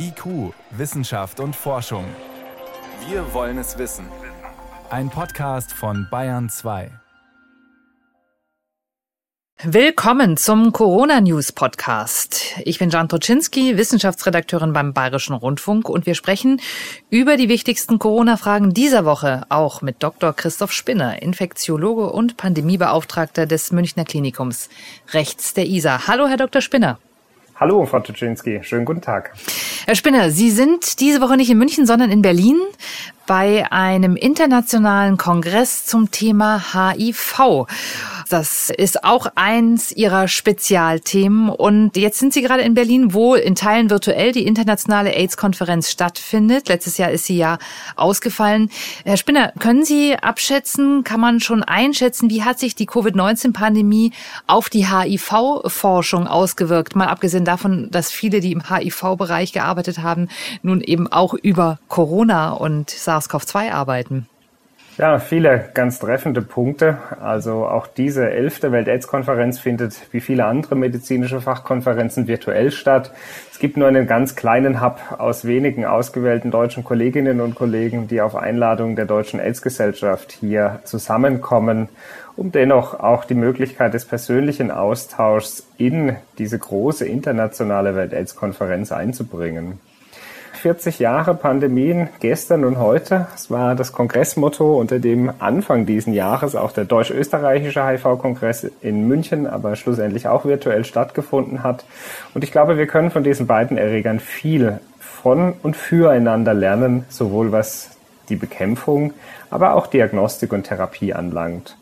IQ, Wissenschaft und Forschung. Wir wollen es wissen. Ein Podcast von Bayern 2. Willkommen zum Corona News Podcast. Ich bin Jan Toczynski, Wissenschaftsredakteurin beim Bayerischen Rundfunk und wir sprechen über die wichtigsten Corona-Fragen dieser Woche auch mit Dr. Christoph Spinner, Infektiologe und Pandemiebeauftragter des Münchner Klinikums rechts der ISA. Hallo, Herr Dr. Spinner. Hallo, Frau Tuczynski. Schönen guten Tag. Herr Spinner, Sie sind diese Woche nicht in München, sondern in Berlin bei einem internationalen Kongress zum Thema HIV. Das ist auch eins Ihrer Spezialthemen. Und jetzt sind Sie gerade in Berlin, wo in Teilen virtuell die internationale AIDS-Konferenz stattfindet. Letztes Jahr ist sie ja ausgefallen. Herr Spinner, können Sie abschätzen, kann man schon einschätzen, wie hat sich die Covid-19-Pandemie auf die HIV-Forschung ausgewirkt? Mal abgesehen davon, dass viele, die im HIV-Bereich gearbeitet haben, nun eben auch über Corona und SARS SARS-CoV-2 arbeiten? Ja, viele ganz treffende Punkte. Also auch diese elfte Welt-Aids-Konferenz findet wie viele andere medizinische Fachkonferenzen virtuell statt. Es gibt nur einen ganz kleinen Hub aus wenigen ausgewählten deutschen Kolleginnen und Kollegen, die auf Einladung der Deutschen AIDS-Gesellschaft hier zusammenkommen, um dennoch auch die Möglichkeit des persönlichen Austauschs in diese große internationale Welt-Aids-Konferenz einzubringen. 40 Jahre Pandemien gestern und heute. Das war das Kongressmotto, unter dem Anfang diesen Jahres auch der deutsch-österreichische HIV-Kongress in München, aber schlussendlich auch virtuell stattgefunden hat. Und ich glaube, wir können von diesen beiden Erregern viel von und füreinander lernen, sowohl was die Bekämpfung, aber auch Diagnostik und Therapie anlangt.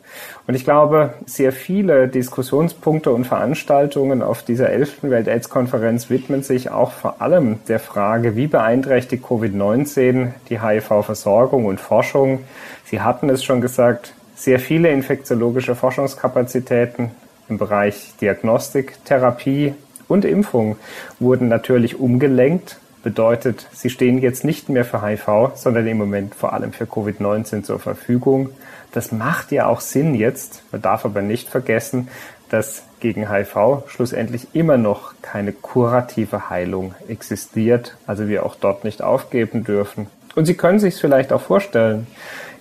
Und ich glaube, sehr viele Diskussionspunkte und Veranstaltungen auf dieser 11. Welt-AIDS-Konferenz widmen sich auch vor allem der Frage, wie beeinträchtigt Covid-19 die HIV-Versorgung und Forschung. Sie hatten es schon gesagt, sehr viele infektiologische Forschungskapazitäten im Bereich Diagnostik, Therapie und Impfung wurden natürlich umgelenkt bedeutet, sie stehen jetzt nicht mehr für HIV, sondern im Moment vor allem für Covid-19 zur Verfügung. Das macht ja auch Sinn jetzt. Man darf aber nicht vergessen, dass gegen HIV schlussendlich immer noch keine kurative Heilung existiert, also wir auch dort nicht aufgeben dürfen. Und Sie können sich vielleicht auch vorstellen,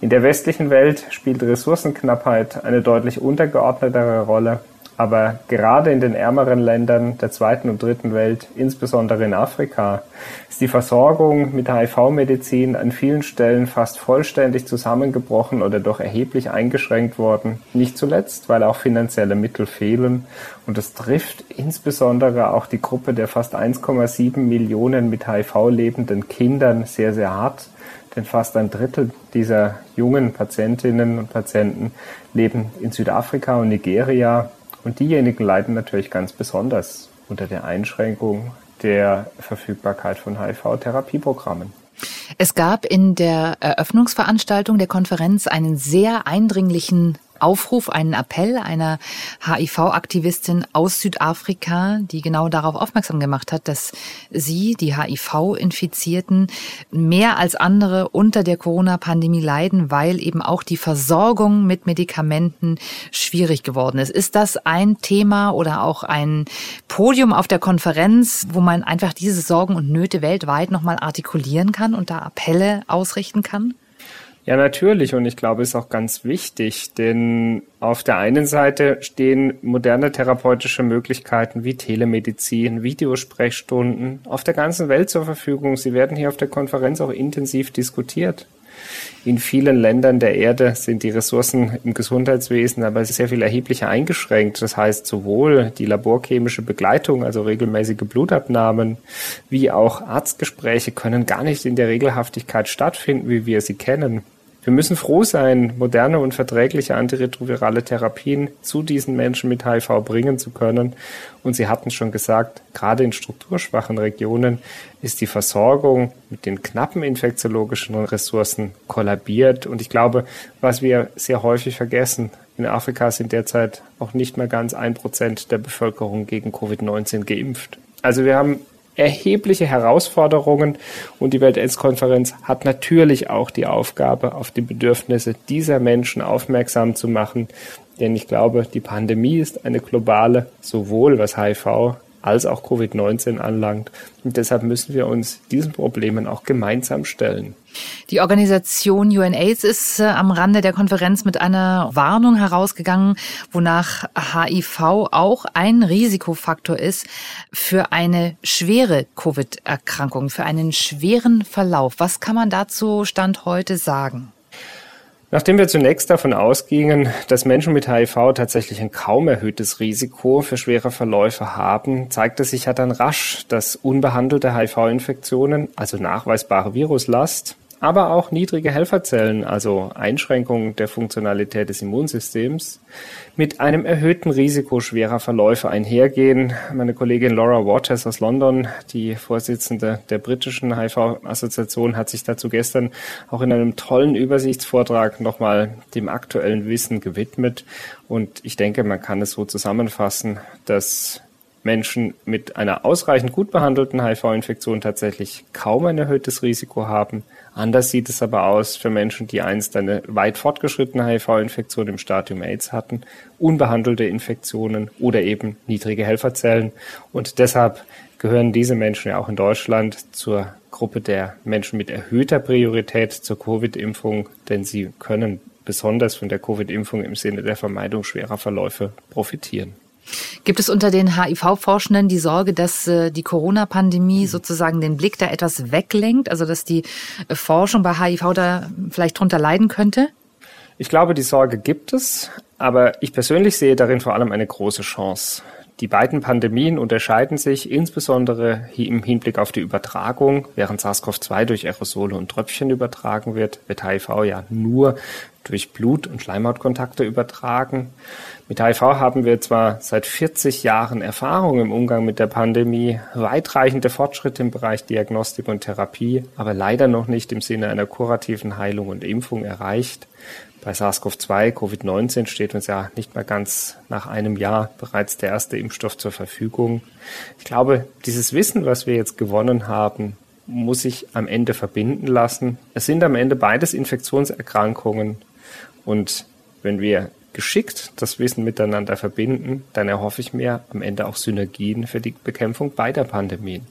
in der westlichen Welt spielt Ressourcenknappheit eine deutlich untergeordnetere Rolle aber gerade in den ärmeren Ländern der zweiten und dritten Welt, insbesondere in Afrika, ist die Versorgung mit HIV-Medizin an vielen Stellen fast vollständig zusammengebrochen oder doch erheblich eingeschränkt worden. Nicht zuletzt, weil auch finanzielle Mittel fehlen. Und das trifft insbesondere auch die Gruppe der fast 1,7 Millionen mit HIV lebenden Kindern sehr, sehr hart. Denn fast ein Drittel dieser jungen Patientinnen und Patienten leben in Südafrika und Nigeria und diejenigen leiden natürlich ganz besonders unter der Einschränkung der Verfügbarkeit von HIV-Therapieprogrammen. Es gab in der Eröffnungsveranstaltung der Konferenz einen sehr eindringlichen Aufruf, einen Appell einer HIV-Aktivistin aus Südafrika, die genau darauf aufmerksam gemacht hat, dass sie, die HIV-Infizierten, mehr als andere unter der Corona-Pandemie leiden, weil eben auch die Versorgung mit Medikamenten schwierig geworden ist. Ist das ein Thema oder auch ein Podium auf der Konferenz, wo man einfach diese Sorgen und Nöte weltweit nochmal artikulieren kann und da Appelle ausrichten kann? Ja, natürlich. Und ich glaube, es ist auch ganz wichtig, denn auf der einen Seite stehen moderne therapeutische Möglichkeiten wie Telemedizin, Videosprechstunden auf der ganzen Welt zur Verfügung. Sie werden hier auf der Konferenz auch intensiv diskutiert. In vielen Ländern der Erde sind die Ressourcen im Gesundheitswesen aber sehr viel erheblicher eingeschränkt. Das heißt, sowohl die laborchemische Begleitung, also regelmäßige Blutabnahmen, wie auch Arztgespräche können gar nicht in der Regelhaftigkeit stattfinden, wie wir sie kennen. Wir müssen froh sein, moderne und verträgliche antiretrovirale Therapien zu diesen Menschen mit HIV bringen zu können. Und Sie hatten schon gesagt, gerade in strukturschwachen Regionen ist die Versorgung mit den knappen infektiologischen Ressourcen kollabiert. Und ich glaube, was wir sehr häufig vergessen, in Afrika sind derzeit auch nicht mehr ganz ein Prozent der Bevölkerung gegen Covid-19 geimpft. Also wir haben erhebliche Herausforderungen und die Welt-AIDS-Konferenz hat natürlich auch die Aufgabe, auf die Bedürfnisse dieser Menschen aufmerksam zu machen. Denn ich glaube, die Pandemie ist eine globale, sowohl was HIV als auch Covid-19 anlangt. Und deshalb müssen wir uns diesen Problemen auch gemeinsam stellen. Die Organisation UNAIDS ist äh, am Rande der Konferenz mit einer Warnung herausgegangen, wonach HIV auch ein Risikofaktor ist für eine schwere Covid-Erkrankung, für einen schweren Verlauf. Was kann man dazu Stand heute sagen? Nachdem wir zunächst davon ausgingen, dass Menschen mit HIV tatsächlich ein kaum erhöhtes Risiko für schwere Verläufe haben, zeigte sich ja dann rasch, dass unbehandelte HIV-Infektionen, also nachweisbare Viruslast, aber auch niedrige Helferzellen, also Einschränkungen der Funktionalität des Immunsystems, mit einem erhöhten Risiko schwerer Verläufe einhergehen. Meine Kollegin Laura Waters aus London, die Vorsitzende der britischen HIV-Assoziation, hat sich dazu gestern auch in einem tollen Übersichtsvortrag nochmal dem aktuellen Wissen gewidmet. Und ich denke, man kann es so zusammenfassen, dass Menschen mit einer ausreichend gut behandelten HIV-Infektion tatsächlich kaum ein erhöhtes Risiko haben. Anders sieht es aber aus für Menschen, die einst eine weit fortgeschrittene HIV-Infektion im Stadium AIDS hatten, unbehandelte Infektionen oder eben niedrige Helferzellen. Und deshalb gehören diese Menschen ja auch in Deutschland zur Gruppe der Menschen mit erhöhter Priorität zur Covid-Impfung, denn sie können besonders von der Covid-Impfung im Sinne der Vermeidung schwerer Verläufe profitieren. Gibt es unter den HIV-Forschenden die Sorge, dass äh, die Corona-Pandemie sozusagen den Blick da etwas weglenkt, also dass die äh, Forschung bei HIV da vielleicht drunter leiden könnte? Ich glaube, die Sorge gibt es, aber ich persönlich sehe darin vor allem eine große Chance. Die beiden Pandemien unterscheiden sich insbesondere im Hinblick auf die Übertragung. Während SARS-CoV-2 durch Aerosole und Tröpfchen übertragen wird, wird HIV ja nur durch Blut- und Schleimhautkontakte übertragen. Mit HIV haben wir zwar seit 40 Jahren Erfahrung im Umgang mit der Pandemie, weitreichende Fortschritte im Bereich Diagnostik und Therapie, aber leider noch nicht im Sinne einer kurativen Heilung und Impfung erreicht. Bei SARS-CoV-2, Covid-19 steht uns ja nicht mal ganz nach einem Jahr bereits der erste Impfstoff zur Verfügung. Ich glaube, dieses Wissen, was wir jetzt gewonnen haben, muss sich am Ende verbinden lassen. Es sind am Ende beides Infektionserkrankungen und wenn wir geschickt das Wissen miteinander verbinden, dann erhoffe ich mir am Ende auch Synergien für die Bekämpfung beider Pandemien.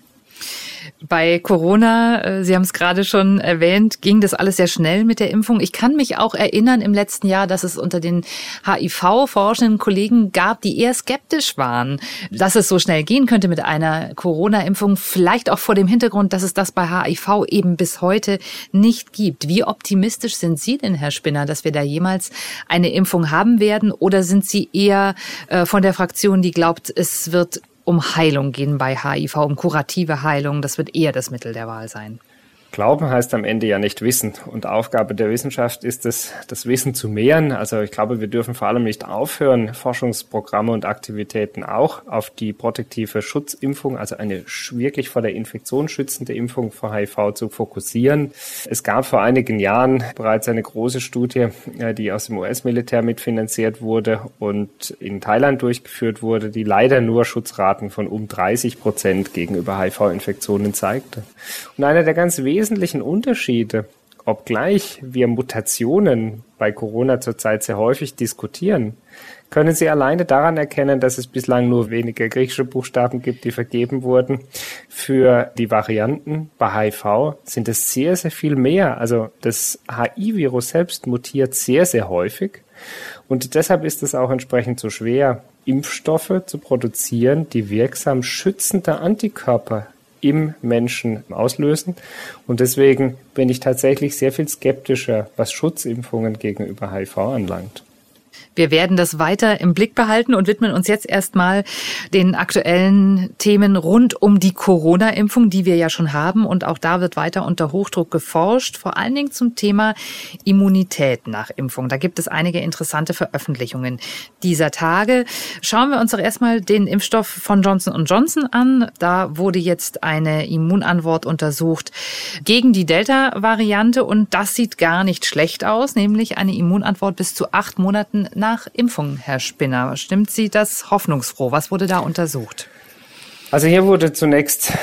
Bei Corona, äh, Sie haben es gerade schon erwähnt, ging das alles sehr schnell mit der Impfung. Ich kann mich auch erinnern im letzten Jahr, dass es unter den HIV-forschenden Kollegen gab, die eher skeptisch waren, dass es so schnell gehen könnte mit einer Corona-Impfung. Vielleicht auch vor dem Hintergrund, dass es das bei HIV eben bis heute nicht gibt. Wie optimistisch sind Sie denn, Herr Spinner, dass wir da jemals eine Impfung haben werden? Oder sind Sie eher äh, von der Fraktion, die glaubt, es wird um Heilung gehen bei HIV, um kurative Heilung. Das wird eher das Mittel der Wahl sein. Glauben heißt am Ende ja nicht Wissen. Und Aufgabe der Wissenschaft ist es, das Wissen zu mehren. Also ich glaube, wir dürfen vor allem nicht aufhören, Forschungsprogramme und Aktivitäten auch auf die protektive Schutzimpfung, also eine wirklich vor der Infektion schützende Impfung vor HIV zu fokussieren. Es gab vor einigen Jahren bereits eine große Studie, äh, die aus dem US-Militär mitfinanziert wurde und in Thailand durchgeführt wurde, die leider nur Schutzraten von um 30 Prozent gegenüber HIV-Infektionen zeigte. Und einer der ganz wesentlichen wesentlichen Unterschiede, obgleich wir Mutationen bei Corona zurzeit sehr häufig diskutieren, können Sie alleine daran erkennen, dass es bislang nur wenige griechische Buchstaben gibt, die vergeben wurden. Für die Varianten bei HIV sind es sehr, sehr viel mehr. Also das HIV-Virus selbst mutiert sehr, sehr häufig. Und deshalb ist es auch entsprechend so schwer, Impfstoffe zu produzieren, die wirksam schützende Antikörper im Menschen auslösen. Und deswegen bin ich tatsächlich sehr viel skeptischer, was Schutzimpfungen gegenüber HIV anlangt. Wir werden das weiter im Blick behalten und widmen uns jetzt erstmal den aktuellen Themen rund um die Corona-Impfung, die wir ja schon haben. Und auch da wird weiter unter Hochdruck geforscht, vor allen Dingen zum Thema Immunität nach Impfung. Da gibt es einige interessante Veröffentlichungen dieser Tage. Schauen wir uns doch erstmal den Impfstoff von Johnson Johnson an. Da wurde jetzt eine Immunantwort untersucht gegen die Delta-Variante und das sieht gar nicht schlecht aus, nämlich eine Immunantwort bis zu acht Monaten nach Impfung, Herr Spinner. Stimmt Sie das hoffnungsfroh? Was wurde da untersucht? Also hier wurde zunächst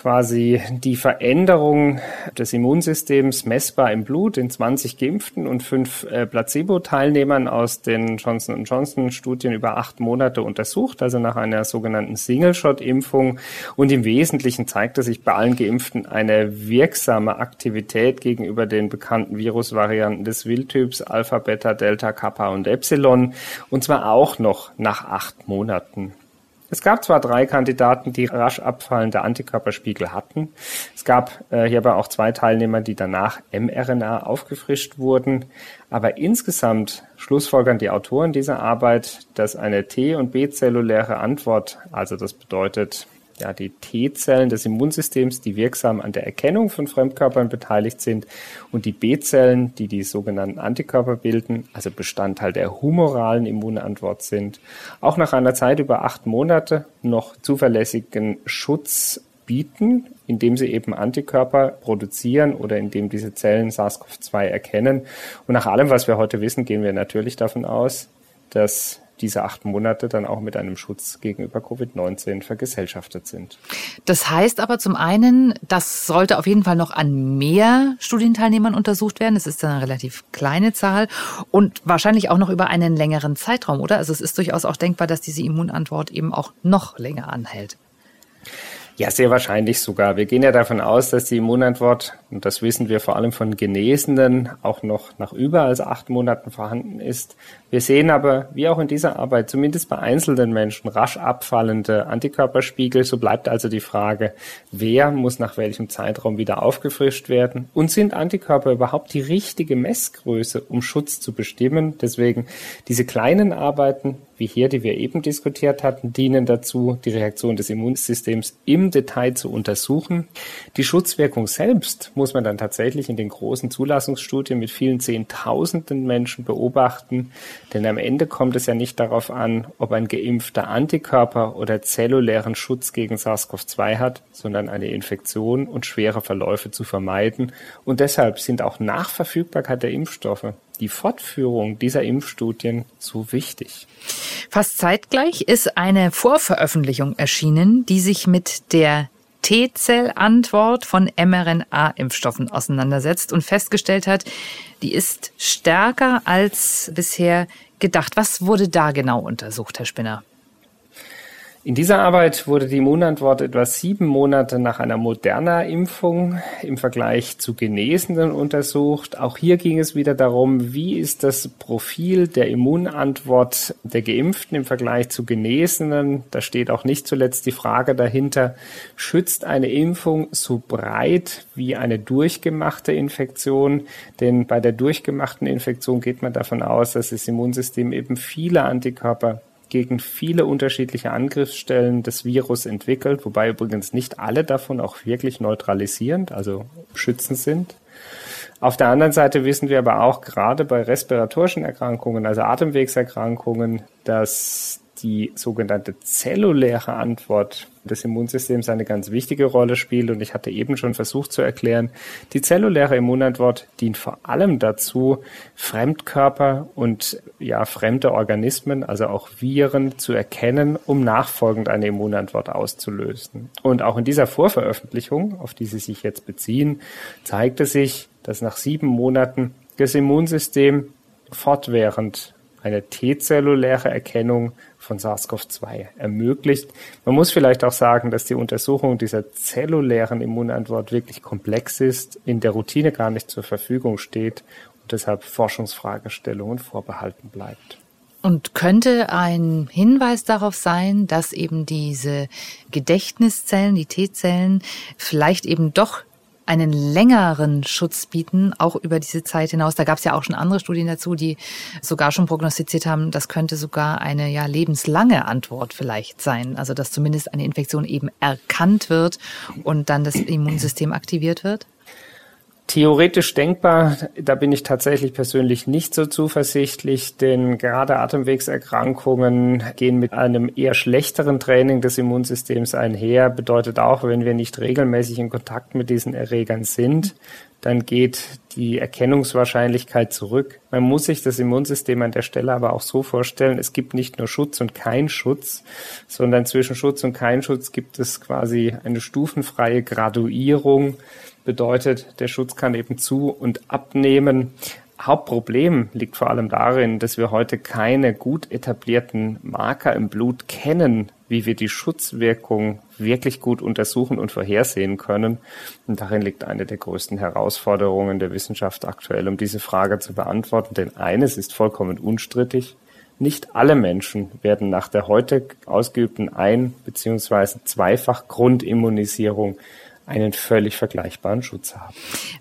quasi die Veränderung des Immunsystems messbar im Blut in 20 Geimpften und fünf äh, Placebo-Teilnehmern aus den Johnson Johnson-Studien über acht Monate untersucht, also nach einer sogenannten Single-Shot-Impfung. Und im Wesentlichen zeigte sich bei allen Geimpften eine wirksame Aktivität gegenüber den bekannten Virusvarianten des Wildtyps Alpha, Beta, Delta, Kappa und Epsilon. Und zwar auch noch nach acht Monaten. Es gab zwar drei Kandidaten, die rasch abfallende Antikörperspiegel hatten. Es gab äh, hierbei auch zwei Teilnehmer, die danach mRNA aufgefrischt wurden. Aber insgesamt schlussfolgern die Autoren dieser Arbeit, dass eine T- und B-zelluläre Antwort, also das bedeutet ja, die T-Zellen des Immunsystems, die wirksam an der Erkennung von Fremdkörpern beteiligt sind und die B-Zellen, die die sogenannten Antikörper bilden, also Bestandteil der humoralen Immunantwort sind, auch nach einer Zeit über acht Monate noch zuverlässigen Schutz bieten, indem sie eben Antikörper produzieren oder indem diese Zellen SARS-CoV-2 erkennen. Und nach allem, was wir heute wissen, gehen wir natürlich davon aus, dass diese acht Monate dann auch mit einem Schutz gegenüber Covid-19 vergesellschaftet sind. Das heißt aber zum einen, das sollte auf jeden Fall noch an mehr Studienteilnehmern untersucht werden. Es ist eine relativ kleine Zahl und wahrscheinlich auch noch über einen längeren Zeitraum, oder? Also es ist durchaus auch denkbar, dass diese Immunantwort eben auch noch länger anhält. Ja, sehr wahrscheinlich sogar. Wir gehen ja davon aus, dass die Immunantwort, und das wissen wir vor allem von Genesenen, auch noch nach über als acht Monaten vorhanden ist. Wir sehen aber, wie auch in dieser Arbeit, zumindest bei einzelnen Menschen rasch abfallende Antikörperspiegel. So bleibt also die Frage, wer muss nach welchem Zeitraum wieder aufgefrischt werden? Und sind Antikörper überhaupt die richtige Messgröße, um Schutz zu bestimmen? Deswegen diese kleinen Arbeiten wie hier, die wir eben diskutiert hatten, dienen dazu, die Reaktion des Immunsystems im Detail zu untersuchen. Die Schutzwirkung selbst muss man dann tatsächlich in den großen Zulassungsstudien mit vielen Zehntausenden Menschen beobachten, denn am Ende kommt es ja nicht darauf an, ob ein geimpfter Antikörper oder zellulären Schutz gegen SARS-CoV-2 hat, sondern eine Infektion und schwere Verläufe zu vermeiden. Und deshalb sind auch nach Verfügbarkeit der Impfstoffe die Fortführung dieser Impfstudien so wichtig? Fast zeitgleich ist eine Vorveröffentlichung erschienen, die sich mit der T-Zell-Antwort von mRNA-Impfstoffen auseinandersetzt und festgestellt hat, die ist stärker als bisher gedacht. Was wurde da genau untersucht, Herr Spinner? In dieser Arbeit wurde die Immunantwort etwa sieben Monate nach einer Moderna-Impfung im Vergleich zu Genesenen untersucht. Auch hier ging es wieder darum, wie ist das Profil der Immunantwort der Geimpften im Vergleich zu Genesenen. Da steht auch nicht zuletzt die Frage dahinter, schützt eine Impfung so breit wie eine durchgemachte Infektion? Denn bei der durchgemachten Infektion geht man davon aus, dass das Immunsystem eben viele Antikörper gegen viele unterschiedliche Angriffsstellen des Virus entwickelt, wobei übrigens nicht alle davon auch wirklich neutralisierend, also schützend sind. Auf der anderen Seite wissen wir aber auch gerade bei respiratorischen Erkrankungen, also Atemwegserkrankungen, dass die sogenannte zelluläre Antwort des Immunsystems eine ganz wichtige Rolle spielt. Und ich hatte eben schon versucht zu erklären, die zelluläre Immunantwort dient vor allem dazu, Fremdkörper und ja, fremde Organismen, also auch Viren zu erkennen, um nachfolgend eine Immunantwort auszulösen. Und auch in dieser Vorveröffentlichung, auf die Sie sich jetzt beziehen, zeigte sich, dass nach sieben Monaten das Immunsystem fortwährend eine T-zelluläre Erkennung von SARS-CoV-2 ermöglicht. Man muss vielleicht auch sagen, dass die Untersuchung dieser zellulären Immunantwort wirklich komplex ist, in der Routine gar nicht zur Verfügung steht und deshalb Forschungsfragestellungen vorbehalten bleibt. Und könnte ein Hinweis darauf sein, dass eben diese Gedächtniszellen, die T-Zellen, vielleicht eben doch einen längeren Schutz bieten, auch über diese Zeit hinaus. Da gab es ja auch schon andere Studien dazu, die sogar schon prognostiziert haben, das könnte sogar eine ja lebenslange Antwort vielleicht sein. Also dass zumindest eine Infektion eben erkannt wird und dann das Immunsystem aktiviert wird. Theoretisch denkbar, da bin ich tatsächlich persönlich nicht so zuversichtlich, denn gerade Atemwegserkrankungen gehen mit einem eher schlechteren Training des Immunsystems einher. Bedeutet auch, wenn wir nicht regelmäßig in Kontakt mit diesen Erregern sind, dann geht die Erkennungswahrscheinlichkeit zurück. Man muss sich das Immunsystem an der Stelle aber auch so vorstellen, es gibt nicht nur Schutz und kein Schutz, sondern zwischen Schutz und kein Schutz gibt es quasi eine stufenfreie Graduierung. Bedeutet, der Schutz kann eben zu und abnehmen. Hauptproblem liegt vor allem darin, dass wir heute keine gut etablierten Marker im Blut kennen, wie wir die Schutzwirkung wirklich gut untersuchen und vorhersehen können. Und darin liegt eine der größten Herausforderungen der Wissenschaft aktuell, um diese Frage zu beantworten. Denn eines ist vollkommen unstrittig. Nicht alle Menschen werden nach der heute ausgeübten Ein- bzw. Zweifach Grundimmunisierung einen völlig vergleichbaren Schutz haben.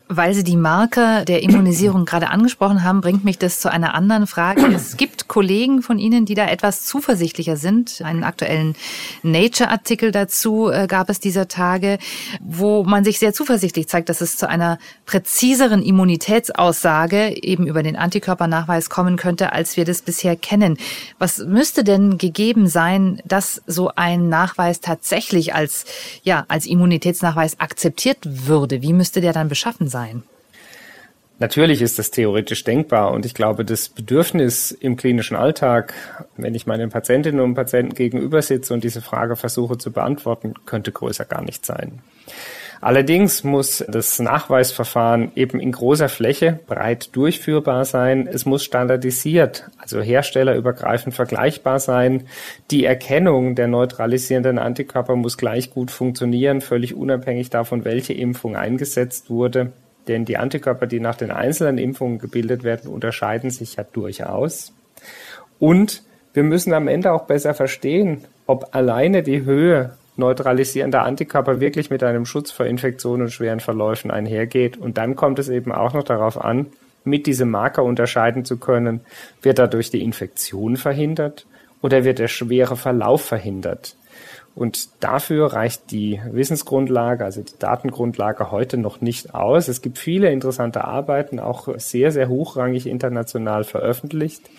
Weil Sie die Marke der Immunisierung gerade angesprochen haben, bringt mich das zu einer anderen Frage. Es gibt Kollegen von Ihnen, die da etwas zuversichtlicher sind. Einen aktuellen Nature-Artikel dazu äh, gab es dieser Tage, wo man sich sehr zuversichtlich zeigt, dass es zu einer präziseren Immunitätsaussage eben über den Antikörpernachweis kommen könnte, als wir das bisher kennen. Was müsste denn gegeben sein, dass so ein Nachweis tatsächlich als, ja, als Immunitätsnachweis akzeptiert würde, wie müsste der dann beschaffen sein? Natürlich ist das theoretisch denkbar und ich glaube, das Bedürfnis im klinischen Alltag, wenn ich meinen Patientinnen und Patienten gegenüber sitze und diese Frage versuche zu beantworten, könnte größer gar nicht sein. Allerdings muss das Nachweisverfahren eben in großer Fläche breit durchführbar sein. Es muss standardisiert, also herstellerübergreifend vergleichbar sein. Die Erkennung der neutralisierenden Antikörper muss gleich gut funktionieren, völlig unabhängig davon, welche Impfung eingesetzt wurde. Denn die Antikörper, die nach den einzelnen Impfungen gebildet werden, unterscheiden sich ja durchaus. Und wir müssen am Ende auch besser verstehen, ob alleine die Höhe neutralisierender Antikörper wirklich mit einem Schutz vor Infektionen und schweren Verläufen einhergeht. Und dann kommt es eben auch noch darauf an, mit diesem Marker unterscheiden zu können, wird dadurch die Infektion verhindert oder wird der schwere Verlauf verhindert. Und dafür reicht die Wissensgrundlage, also die Datengrundlage heute noch nicht aus. Es gibt viele interessante Arbeiten, auch sehr, sehr hochrangig international veröffentlicht,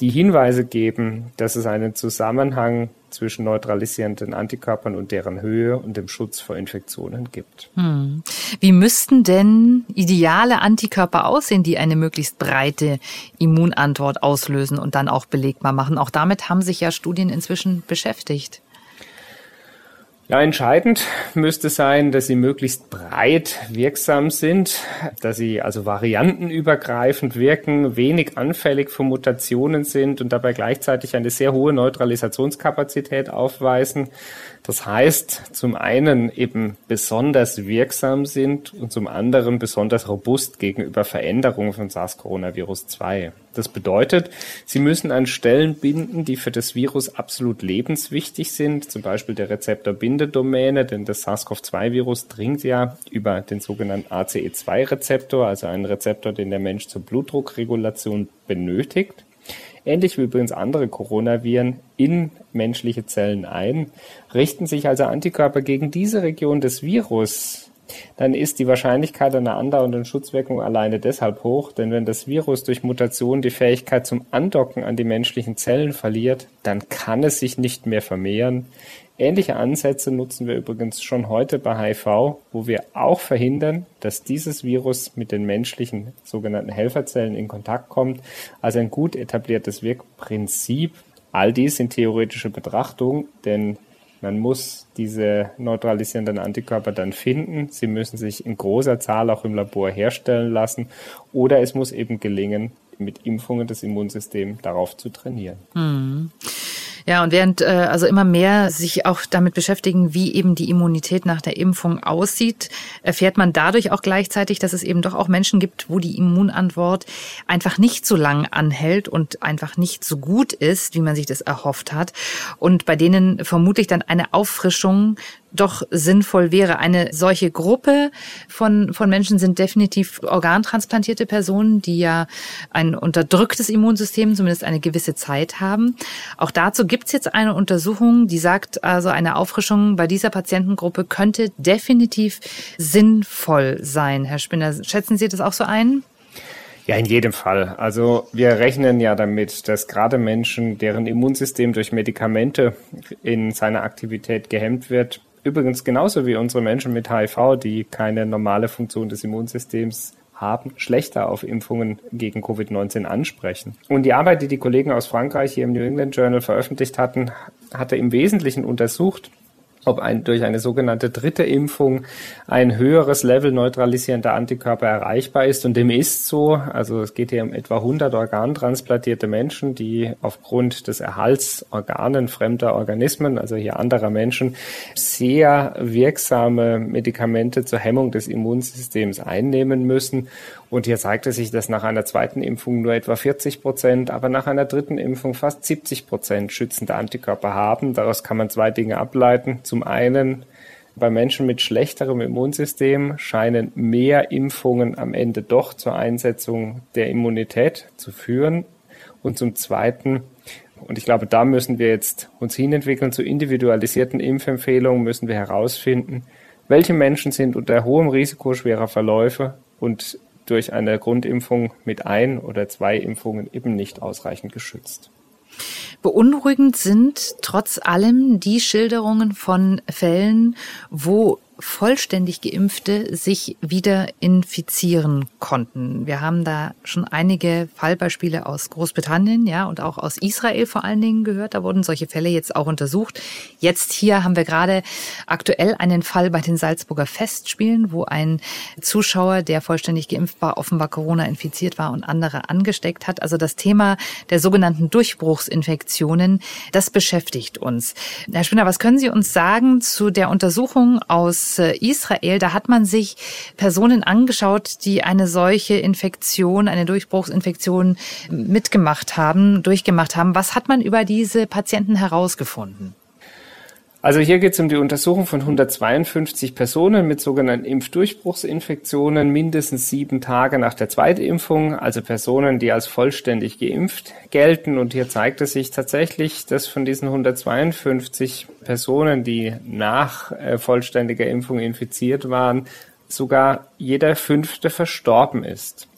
die Hinweise geben, dass es einen Zusammenhang zwischen neutralisierenden Antikörpern und deren Höhe und dem Schutz vor Infektionen gibt. Hm. Wie müssten denn ideale Antikörper aussehen, die eine möglichst breite Immunantwort auslösen und dann auch belegbar machen? Auch damit haben sich ja Studien inzwischen beschäftigt. Ja, entscheidend müsste sein, dass sie möglichst breit wirksam sind, dass sie also variantenübergreifend wirken, wenig anfällig für Mutationen sind und dabei gleichzeitig eine sehr hohe Neutralisationskapazität aufweisen. Das heißt, zum einen eben besonders wirksam sind und zum anderen besonders robust gegenüber Veränderungen von SARS-Coronavirus-2. Das bedeutet, sie müssen an Stellen binden, die für das Virus absolut lebenswichtig sind, zum Beispiel der Rezeptor-Bindedomäne, denn das SARS-CoV-2-Virus dringt ja über den sogenannten ACE2-Rezeptor, also einen Rezeptor, den der Mensch zur Blutdruckregulation benötigt ähnlich wie übrigens andere Coronaviren, in menschliche Zellen ein. Richten sich also Antikörper gegen diese Region des Virus, dann ist die Wahrscheinlichkeit einer andauernden Schutzwirkung alleine deshalb hoch, denn wenn das Virus durch Mutation die Fähigkeit zum Andocken an die menschlichen Zellen verliert, dann kann es sich nicht mehr vermehren. Ähnliche Ansätze nutzen wir übrigens schon heute bei HIV, wo wir auch verhindern, dass dieses Virus mit den menschlichen sogenannten Helferzellen in Kontakt kommt. Also ein gut etabliertes Wirkprinzip. All dies sind theoretische Betrachtungen, denn man muss diese neutralisierenden Antikörper dann finden. Sie müssen sich in großer Zahl auch im Labor herstellen lassen. Oder es muss eben gelingen, mit Impfungen das Immunsystem darauf zu trainieren. Mhm. Ja, und während äh, also immer mehr sich auch damit beschäftigen, wie eben die Immunität nach der Impfung aussieht, erfährt man dadurch auch gleichzeitig, dass es eben doch auch Menschen gibt, wo die Immunantwort einfach nicht so lang anhält und einfach nicht so gut ist, wie man sich das erhofft hat. Und bei denen vermutlich dann eine Auffrischung doch sinnvoll wäre. Eine solche Gruppe von, von Menschen sind definitiv organtransplantierte Personen, die ja ein unterdrücktes Immunsystem zumindest eine gewisse Zeit haben. Auch dazu gibt es jetzt eine Untersuchung, die sagt, also eine Auffrischung bei dieser Patientengruppe könnte definitiv sinnvoll sein. Herr Spinner, schätzen Sie das auch so ein? Ja, in jedem Fall. Also wir rechnen ja damit, dass gerade Menschen, deren Immunsystem durch Medikamente in seiner Aktivität gehemmt wird, übrigens genauso wie unsere Menschen mit HIV, die keine normale Funktion des Immunsystems haben, schlechter auf Impfungen gegen Covid-19 ansprechen. Und die Arbeit, die die Kollegen aus Frankreich hier im New England Journal veröffentlicht hatten, hatte im Wesentlichen untersucht, ob ein, durch eine sogenannte dritte Impfung ein höheres Level neutralisierender Antikörper erreichbar ist. Und dem ist so. Also es geht hier um etwa 100 organtransplantierte Menschen, die aufgrund des Erhalts Organen fremder Organismen, also hier anderer Menschen, sehr wirksame Medikamente zur Hemmung des Immunsystems einnehmen müssen. Und hier zeigte sich, dass nach einer zweiten Impfung nur etwa 40 Prozent, aber nach einer dritten Impfung fast 70 Prozent schützende Antikörper haben. Daraus kann man zwei Dinge ableiten. Zum einen, bei Menschen mit schlechterem Immunsystem scheinen mehr Impfungen am Ende doch zur Einsetzung der Immunität zu führen. Und zum Zweiten, und ich glaube, da müssen wir jetzt uns hinentwickeln zu individualisierten Impfempfehlungen, müssen wir herausfinden, welche Menschen sind unter hohem Risiko schwerer Verläufe und durch eine Grundimpfung mit ein oder zwei Impfungen eben nicht ausreichend geschützt. Beunruhigend sind trotz allem die Schilderungen von Fällen, wo vollständig Geimpfte sich wieder infizieren konnten. Wir haben da schon einige Fallbeispiele aus Großbritannien, ja, und auch aus Israel vor allen Dingen gehört. Da wurden solche Fälle jetzt auch untersucht. Jetzt hier haben wir gerade aktuell einen Fall bei den Salzburger Festspielen, wo ein Zuschauer, der vollständig geimpft war, offenbar Corona infiziert war und andere angesteckt hat. Also das Thema der sogenannten Durchbruchsinfektionen, das beschäftigt uns. Herr Spinner, was können Sie uns sagen zu der Untersuchung aus äh, Israel, da hat man sich Personen angeschaut, die eine solche Infektion, eine Durchbruchsinfektion mitgemacht haben, durchgemacht haben. Was hat man über diese Patienten herausgefunden? Also hier geht es um die Untersuchung von 152 Personen mit sogenannten Impfdurchbruchsinfektionen mindestens sieben Tage nach der Zweitimpfung, also Personen, die als vollständig geimpft gelten. Und hier zeigt es sich tatsächlich, dass von diesen 152 Personen, die nach äh, vollständiger Impfung infiziert waren, sogar jeder fünfte verstorben ist.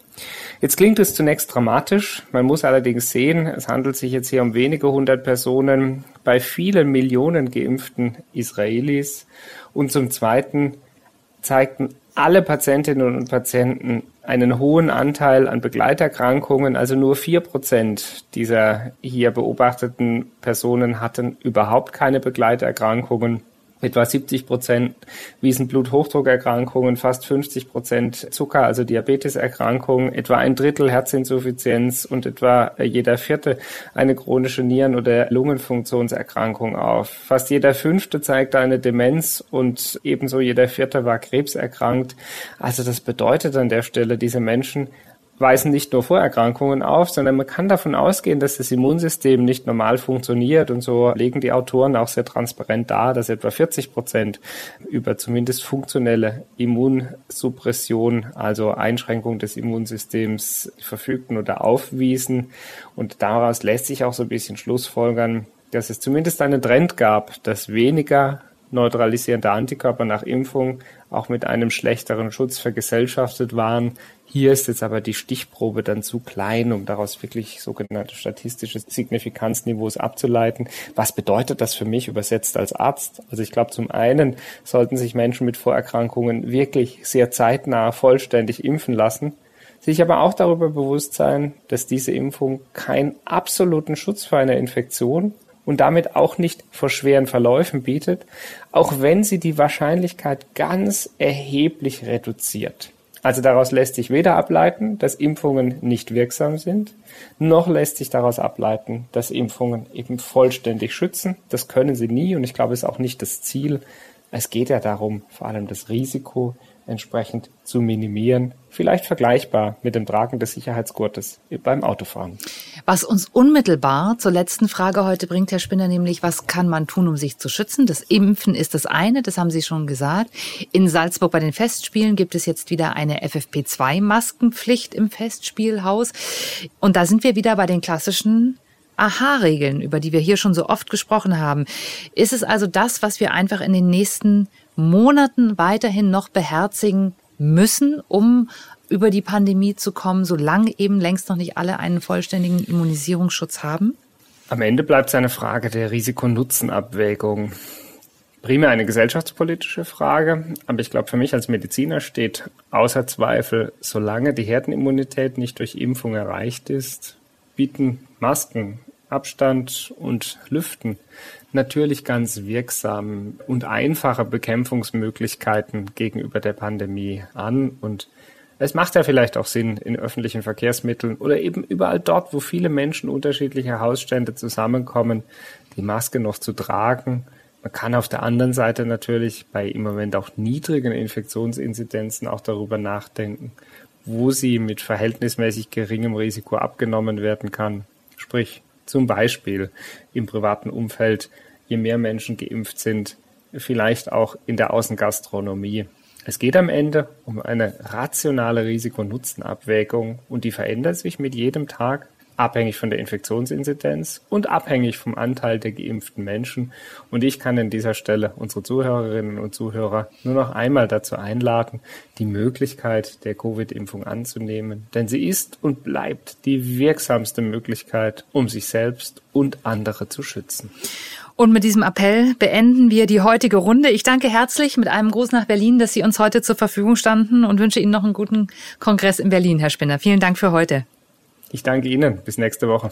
Jetzt klingt es zunächst dramatisch. Man muss allerdings sehen, es handelt sich jetzt hier um wenige hundert Personen bei vielen Millionen geimpften Israelis. Und zum Zweiten zeigten alle Patientinnen und Patienten einen hohen Anteil an Begleiterkrankungen. Also nur vier Prozent dieser hier beobachteten Personen hatten überhaupt keine Begleiterkrankungen. Etwa 70 Prozent wiesen Bluthochdruckerkrankungen, fast 50 Prozent Zucker, also Diabeteserkrankungen, etwa ein Drittel Herzinsuffizienz und etwa jeder vierte eine chronische Nieren- oder Lungenfunktionserkrankung auf. Fast jeder fünfte zeigte eine Demenz und ebenso jeder vierte war krebserkrankt. Also das bedeutet an der Stelle, diese Menschen weisen nicht nur Vorerkrankungen auf, sondern man kann davon ausgehen, dass das Immunsystem nicht normal funktioniert. Und so legen die Autoren auch sehr transparent dar, dass etwa 40 Prozent über zumindest funktionelle Immunsuppression, also Einschränkung des Immunsystems verfügten oder aufwiesen. Und daraus lässt sich auch so ein bisschen schlussfolgern, dass es zumindest einen Trend gab, dass weniger neutralisierende Antikörper nach Impfung auch mit einem schlechteren Schutz vergesellschaftet waren. Hier ist jetzt aber die Stichprobe dann zu klein, um daraus wirklich sogenannte statistische Signifikanzniveaus abzuleiten. Was bedeutet das für mich übersetzt als Arzt? Also ich glaube, zum einen sollten sich Menschen mit Vorerkrankungen wirklich sehr zeitnah vollständig impfen lassen, sich aber auch darüber bewusst sein, dass diese Impfung keinen absoluten Schutz vor einer Infektion und damit auch nicht vor schweren Verläufen bietet, auch wenn sie die Wahrscheinlichkeit ganz erheblich reduziert. Also daraus lässt sich weder ableiten, dass Impfungen nicht wirksam sind, noch lässt sich daraus ableiten, dass Impfungen eben vollständig schützen. Das können sie nie und ich glaube, es ist auch nicht das Ziel. Es geht ja darum, vor allem das Risiko entsprechend zu minimieren. Vielleicht vergleichbar mit dem Tragen des Sicherheitsgurtes beim Autofahren. Was uns unmittelbar zur letzten Frage heute bringt, Herr Spinner, nämlich, was kann man tun, um sich zu schützen? Das Impfen ist das eine, das haben Sie schon gesagt. In Salzburg bei den Festspielen gibt es jetzt wieder eine FFP2-Maskenpflicht im Festspielhaus. Und da sind wir wieder bei den klassischen Aha-Regeln, über die wir hier schon so oft gesprochen haben. Ist es also das, was wir einfach in den nächsten Monaten weiterhin noch beherzigen müssen, um über die Pandemie zu kommen, solange eben längst noch nicht alle einen vollständigen Immunisierungsschutz haben? Am Ende bleibt es eine Frage der Risiko-Nutzen-Abwägung. primär eine gesellschaftspolitische Frage, aber ich glaube, für mich als Mediziner steht außer Zweifel, solange die Herdenimmunität nicht durch Impfung erreicht ist, bieten Masken, Abstand und Lüften natürlich ganz wirksam und einfache Bekämpfungsmöglichkeiten gegenüber der Pandemie an und es macht ja vielleicht auch Sinn, in öffentlichen Verkehrsmitteln oder eben überall dort, wo viele Menschen unterschiedlicher Hausstände zusammenkommen, die Maske noch zu tragen. Man kann auf der anderen Seite natürlich bei im Moment auch niedrigen Infektionsinzidenzen auch darüber nachdenken, wo sie mit verhältnismäßig geringem Risiko abgenommen werden kann. Sprich, zum Beispiel im privaten Umfeld, je mehr Menschen geimpft sind, vielleicht auch in der Außengastronomie. Es geht am Ende um eine rationale Risiko-Nutzen-Abwägung und die verändert sich mit jedem Tag abhängig von der Infektionsinzidenz und abhängig vom Anteil der geimpften Menschen. Und ich kann an dieser Stelle unsere Zuhörerinnen und Zuhörer nur noch einmal dazu einladen, die Möglichkeit der Covid-Impfung anzunehmen. Denn sie ist und bleibt die wirksamste Möglichkeit, um sich selbst und andere zu schützen. Und mit diesem Appell beenden wir die heutige Runde. Ich danke herzlich mit einem Gruß nach Berlin, dass Sie uns heute zur Verfügung standen und wünsche Ihnen noch einen guten Kongress in Berlin, Herr Spinner. Vielen Dank für heute. Ich danke Ihnen. Bis nächste Woche.